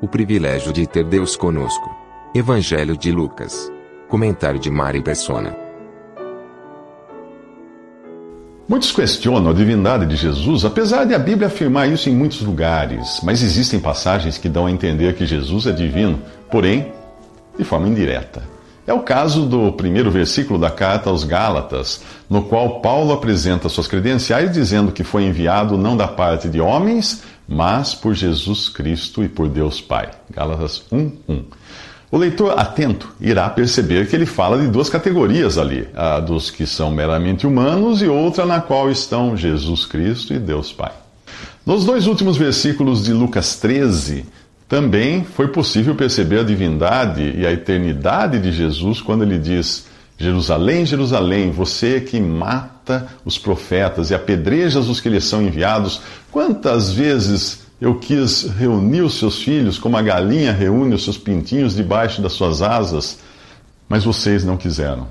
O privilégio de ter Deus conosco. Evangelho de Lucas. Comentário de Mari Persona. Muitos questionam a divindade de Jesus, apesar de a Bíblia afirmar isso em muitos lugares, mas existem passagens que dão a entender que Jesus é divino, porém, de forma indireta. É o caso do primeiro versículo da carta aos Gálatas, no qual Paulo apresenta suas credenciais dizendo que foi enviado não da parte de homens, mas por Jesus Cristo e por Deus Pai. Gálatas 1:1. O leitor atento irá perceber que ele fala de duas categorias ali, a dos que são meramente humanos e outra na qual estão Jesus Cristo e Deus Pai. Nos dois últimos versículos de Lucas 13, também foi possível perceber a divindade e a eternidade de Jesus quando ele diz: Jerusalém, Jerusalém, você que mata os profetas e apedrejas os que lhes são enviados, quantas vezes eu quis reunir os seus filhos como a galinha reúne os seus pintinhos debaixo das suas asas, mas vocês não quiseram.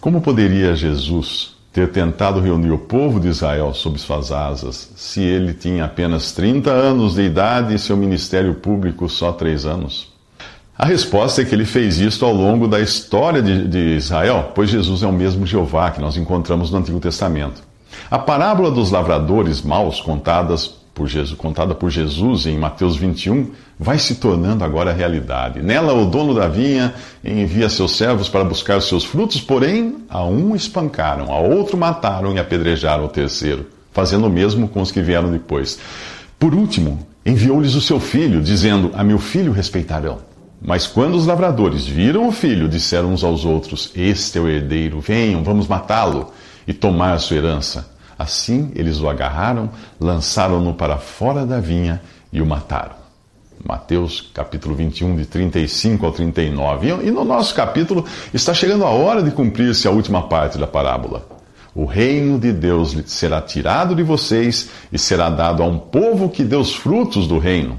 Como poderia Jesus ter tentado reunir o povo de Israel sob suas asas, se ele tinha apenas 30 anos de idade e seu ministério público só 3 anos? A resposta é que ele fez isso ao longo da história de, de Israel, pois Jesus é o mesmo Jeová que nós encontramos no Antigo Testamento. A parábola dos lavradores maus, contadas por Jesus, contada por Jesus em Mateus 21, vai se tornando agora realidade. Nela, o dono da vinha envia seus servos para buscar os seus frutos, porém, a um espancaram, a outro mataram e apedrejaram o terceiro, fazendo o mesmo com os que vieram depois. Por último, enviou-lhes o seu filho, dizendo: A meu filho respeitarão. Mas quando os lavradores viram o filho, disseram uns aos outros: Este é o herdeiro, venham, vamos matá-lo e tomar a sua herança. Assim eles o agarraram, lançaram-no para fora da vinha e o mataram. Mateus capítulo 21, de 35 ao 39. E no nosso capítulo está chegando a hora de cumprir-se a última parte da parábola. O reino de Deus será tirado de vocês e será dado a um povo que dê os frutos do reino.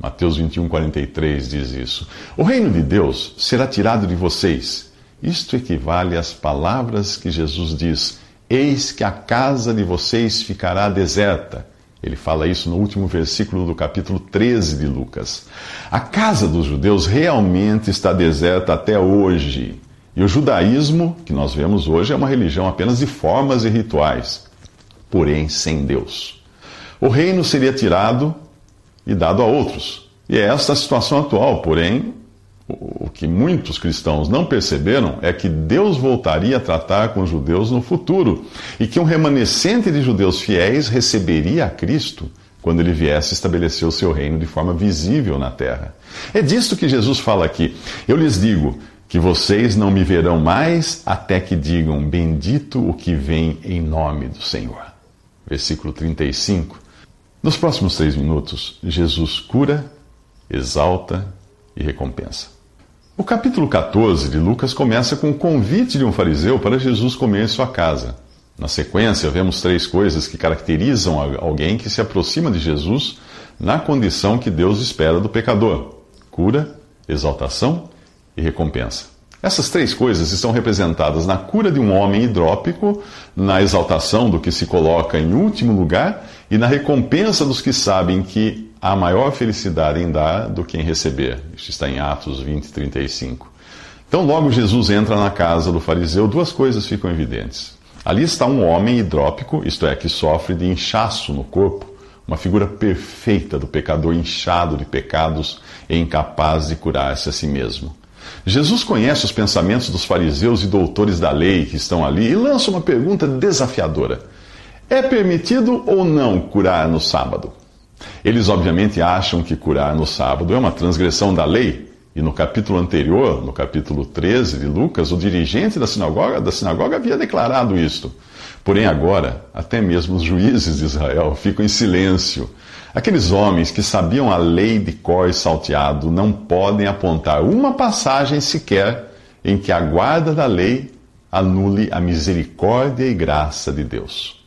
Mateus 21, 43 diz isso. O reino de Deus será tirado de vocês. Isto equivale às palavras que Jesus diz Eis que a casa de vocês ficará deserta. Ele fala isso no último versículo do capítulo 13 de Lucas. A casa dos judeus realmente está deserta até hoje. E o judaísmo, que nós vemos hoje, é uma religião apenas de formas e rituais, porém sem Deus. O reino seria tirado e dado a outros. E é esta a situação atual, porém, o que muitos cristãos não perceberam é que Deus voltaria a tratar com os judeus no futuro e que um remanescente de judeus fiéis receberia a Cristo quando ele viesse estabelecer o seu reino de forma visível na terra. É disto que Jesus fala aqui. Eu lhes digo que vocês não me verão mais até que digam: Bendito o que vem em nome do Senhor. Versículo 35. Nos próximos três minutos, Jesus cura, exalta e recompensa. O capítulo 14 de Lucas começa com o convite de um fariseu para Jesus comer em sua casa. Na sequência, vemos três coisas que caracterizam alguém que se aproxima de Jesus na condição que Deus espera do pecador: cura, exaltação e recompensa. Essas três coisas estão representadas na cura de um homem hidrópico, na exaltação do que se coloca em último lugar e na recompensa dos que sabem que há maior felicidade em dar do que em receber. Isso está em Atos 20, 35. Então, logo Jesus entra na casa do fariseu, duas coisas ficam evidentes. Ali está um homem hidrópico, isto é, que sofre de inchaço no corpo, uma figura perfeita do pecador inchado de pecados e incapaz de curar-se a si mesmo. Jesus conhece os pensamentos dos fariseus e doutores da lei que estão ali e lança uma pergunta desafiadora: É permitido ou não curar no sábado? Eles obviamente acham que curar no sábado é uma transgressão da lei. E no capítulo anterior, no capítulo 13 de Lucas, o dirigente da sinagoga, da sinagoga havia declarado isto. Porém, agora, até mesmo os juízes de Israel ficam em silêncio. Aqueles homens que sabiam a lei de cor e salteado não podem apontar uma passagem sequer em que a guarda da lei anule a misericórdia e graça de Deus.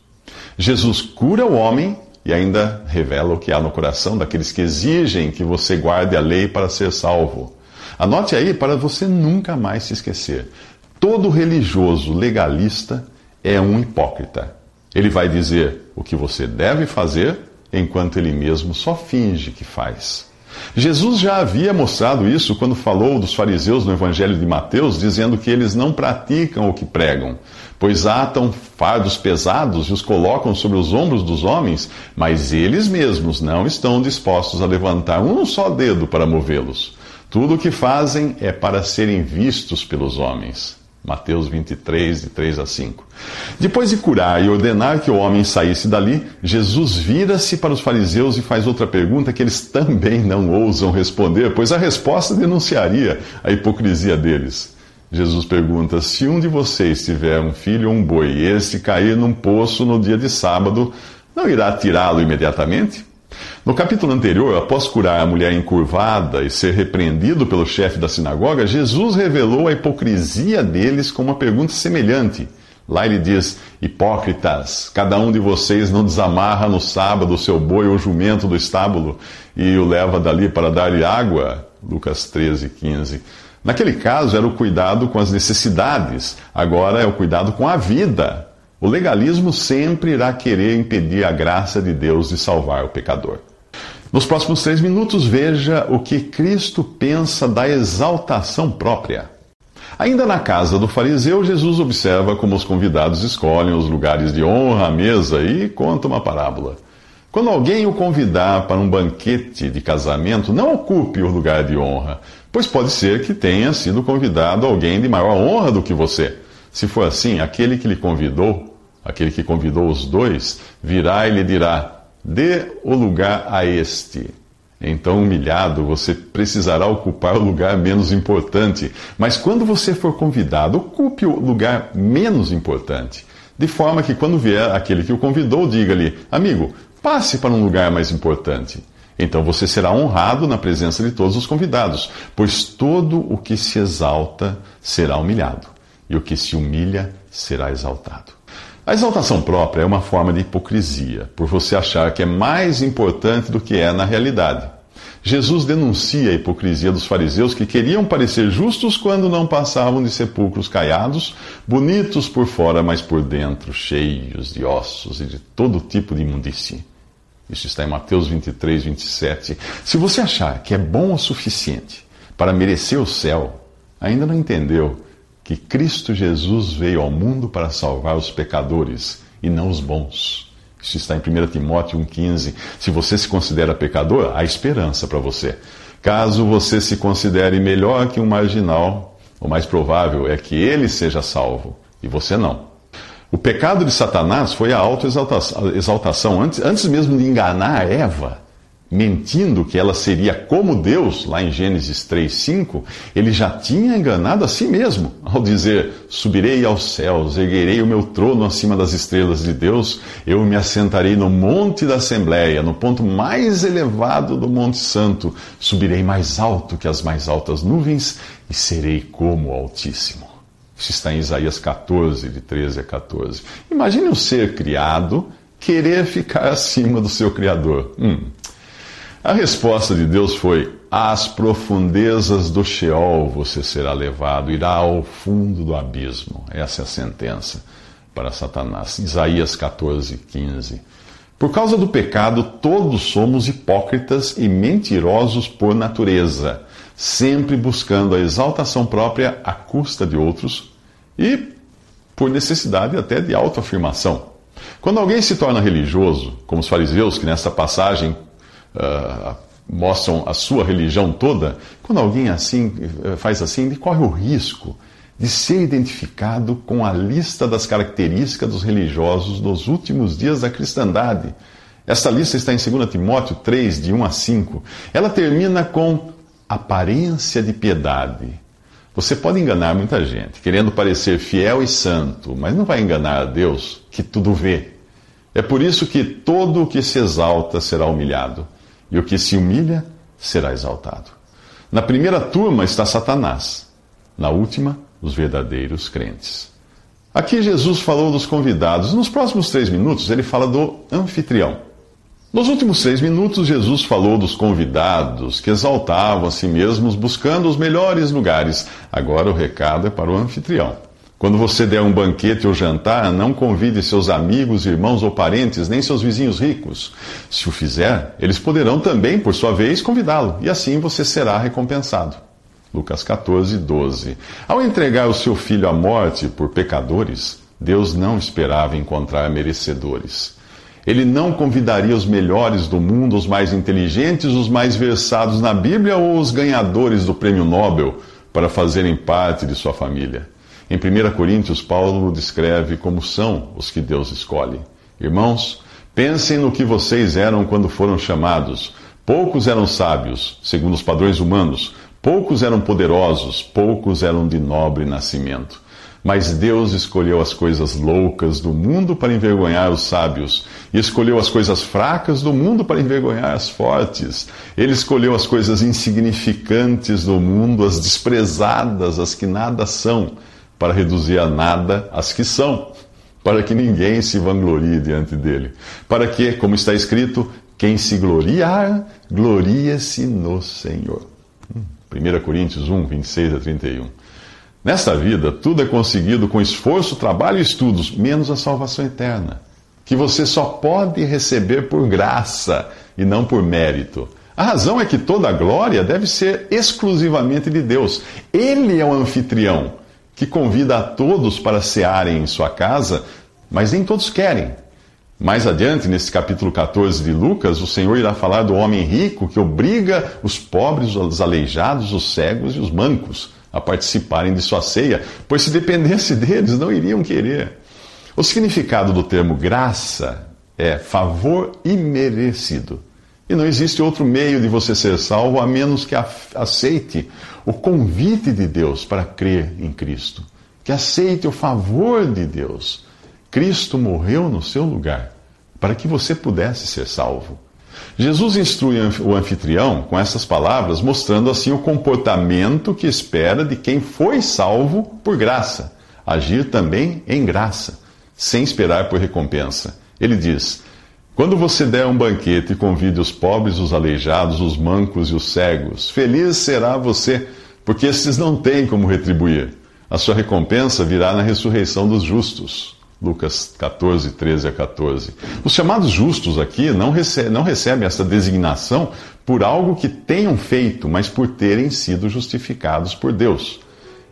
Jesus cura o homem e ainda revela o que há no coração daqueles que exigem que você guarde a lei para ser salvo. Anote aí para você nunca mais se esquecer. Todo religioso legalista é um hipócrita. Ele vai dizer o que você deve fazer, enquanto ele mesmo só finge que faz. Jesus já havia mostrado isso quando falou dos fariseus no Evangelho de Mateus, dizendo que eles não praticam o que pregam, pois atam fardos pesados e os colocam sobre os ombros dos homens, mas eles mesmos não estão dispostos a levantar um só dedo para movê-los. Tudo o que fazem é para serem vistos pelos homens. Mateus 23, de 3 a 5. Depois de curar e ordenar que o homem saísse dali, Jesus vira-se para os fariseus e faz outra pergunta que eles também não ousam responder, pois a resposta denunciaria a hipocrisia deles. Jesus pergunta: Se um de vocês tiver um filho ou um boi e este cair num poço no dia de sábado, não irá tirá-lo imediatamente? No capítulo anterior, após curar a mulher encurvada e ser repreendido pelo chefe da sinagoga, Jesus revelou a hipocrisia deles com uma pergunta semelhante. Lá ele diz: Hipócritas, cada um de vocês não desamarra no sábado o seu boi ou jumento do estábulo e o leva dali para dar-lhe água? Lucas 13, 15. Naquele caso era o cuidado com as necessidades, agora é o cuidado com a vida. O legalismo sempre irá querer impedir a graça de Deus de salvar o pecador. Nos próximos três minutos, veja o que Cristo pensa da exaltação própria. Ainda na casa do fariseu, Jesus observa como os convidados escolhem os lugares de honra à mesa e conta uma parábola. Quando alguém o convidar para um banquete de casamento, não ocupe o lugar de honra, pois pode ser que tenha sido convidado alguém de maior honra do que você. Se for assim, aquele que lhe convidou, aquele que convidou os dois, virá e lhe dirá: Dê o lugar a este. Então, humilhado, você precisará ocupar o lugar menos importante. Mas quando você for convidado, ocupe o lugar menos importante. De forma que, quando vier aquele que o convidou, diga-lhe: Amigo, passe para um lugar mais importante. Então você será honrado na presença de todos os convidados, pois todo o que se exalta será humilhado, e o que se humilha será exaltado. A exaltação própria é uma forma de hipocrisia, por você achar que é mais importante do que é na realidade. Jesus denuncia a hipocrisia dos fariseus que queriam parecer justos quando não passavam de sepulcros caiados, bonitos por fora, mas por dentro cheios de ossos e de todo tipo de imundície. Isso está em Mateus 23, 27. Se você achar que é bom o suficiente para merecer o céu, ainda não entendeu que Cristo Jesus veio ao mundo para salvar os pecadores e não os bons. Isso está em 1 Timóteo 1,15. Se você se considera pecador, há esperança para você. Caso você se considere melhor que um marginal, o mais provável é que ele seja salvo e você não. O pecado de Satanás foi a autoexaltação. Antes, antes mesmo de enganar Eva, mentindo que ela seria como Deus, lá em Gênesis 3:5, ele já tinha enganado a si mesmo ao dizer: Subirei aos céus, erguerei o meu trono acima das estrelas de Deus, eu me assentarei no monte da Assembleia, no ponto mais elevado do Monte Santo, subirei mais alto que as mais altas nuvens e serei como o Altíssimo. Isso está em Isaías 14, de 13 a 14. Imagine um ser criado querer ficar acima do seu Criador. Hum, a resposta de Deus foi: Às profundezas do Sheol você será levado, irá ao fundo do abismo. Essa é a sentença para Satanás. Isaías 14, 15. Por causa do pecado, todos somos hipócritas e mentirosos por natureza, sempre buscando a exaltação própria à custa de outros e por necessidade até de autoafirmação. Quando alguém se torna religioso, como os fariseus, que nessa passagem uh, mostram a sua religião toda, quando alguém assim eh, faz assim, ele corre o risco de ser identificado com a lista das características dos religiosos dos últimos dias da cristandade. Essa lista está em 2 Timóteo 3, de 1 a 5. Ela termina com aparência de piedade, Você pode enganar muita gente, querendo parecer fiel e santo, mas não vai enganar a Deus, que tudo vê. É por isso que todo o que se exalta será humilhado, e o que se humilha será exaltado. Na primeira turma está Satanás, na última, os verdadeiros crentes. Aqui Jesus falou dos convidados. Nos próximos três minutos, ele fala do anfitrião. Nos últimos três minutos, Jesus falou dos convidados que exaltavam a si mesmos buscando os melhores lugares. Agora o recado é para o anfitrião. Quando você der um banquete ou jantar, não convide seus amigos, irmãos ou parentes, nem seus vizinhos ricos. Se o fizer, eles poderão também, por sua vez, convidá-lo, e assim você será recompensado. Lucas 14, 12. Ao entregar o seu filho à morte por pecadores, Deus não esperava encontrar merecedores. Ele não convidaria os melhores do mundo, os mais inteligentes, os mais versados na Bíblia ou os ganhadores do prêmio Nobel para fazerem parte de sua família. Em 1 Coríntios, Paulo descreve como são os que Deus escolhe. Irmãos, pensem no que vocês eram quando foram chamados. Poucos eram sábios, segundo os padrões humanos, poucos eram poderosos, poucos eram de nobre nascimento. Mas Deus escolheu as coisas loucas do mundo para envergonhar os sábios, e escolheu as coisas fracas do mundo para envergonhar as fortes. Ele escolheu as coisas insignificantes do mundo, as desprezadas, as que nada são para reduzir a nada as que são, para que ninguém se vanglorie diante dele. Para que, como está escrito, quem se gloriar, gloria-se no Senhor. 1 Coríntios 1, 26 a 31. Nesta vida, tudo é conseguido com esforço, trabalho e estudos, menos a salvação eterna, que você só pode receber por graça e não por mérito. A razão é que toda a glória deve ser exclusivamente de Deus. Ele é o anfitrião que convida a todos para cearem em sua casa, mas nem todos querem. Mais adiante, nesse capítulo 14 de Lucas, o Senhor irá falar do homem rico que obriga os pobres, os aleijados, os cegos e os mancos a participarem de sua ceia, pois se dependesse deles, não iriam querer. O significado do termo graça é favor imerecido. E não existe outro meio de você ser salvo a menos que aceite o convite de Deus para crer em Cristo. Que aceite o favor de Deus. Cristo morreu no seu lugar para que você pudesse ser salvo. Jesus instrui o anfitrião com essas palavras, mostrando assim o comportamento que espera de quem foi salvo por graça, agir também em graça, sem esperar por recompensa. Ele diz: quando você der um banquete, convide os pobres, os aleijados, os mancos e os cegos. Feliz será você, porque estes não têm como retribuir. A sua recompensa virá na ressurreição dos justos. Lucas 14, 13 a 14. Os chamados justos aqui não, recebem, não recebem essa designação por algo que tenham feito, mas por terem sido justificados por Deus.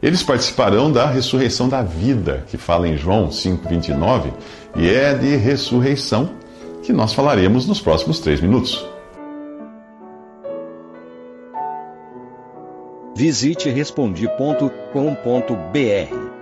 Eles participarão da ressurreição da vida, que fala em João 5,29, e é de ressurreição que nós falaremos nos próximos três minutos. Visite respondi.com.br.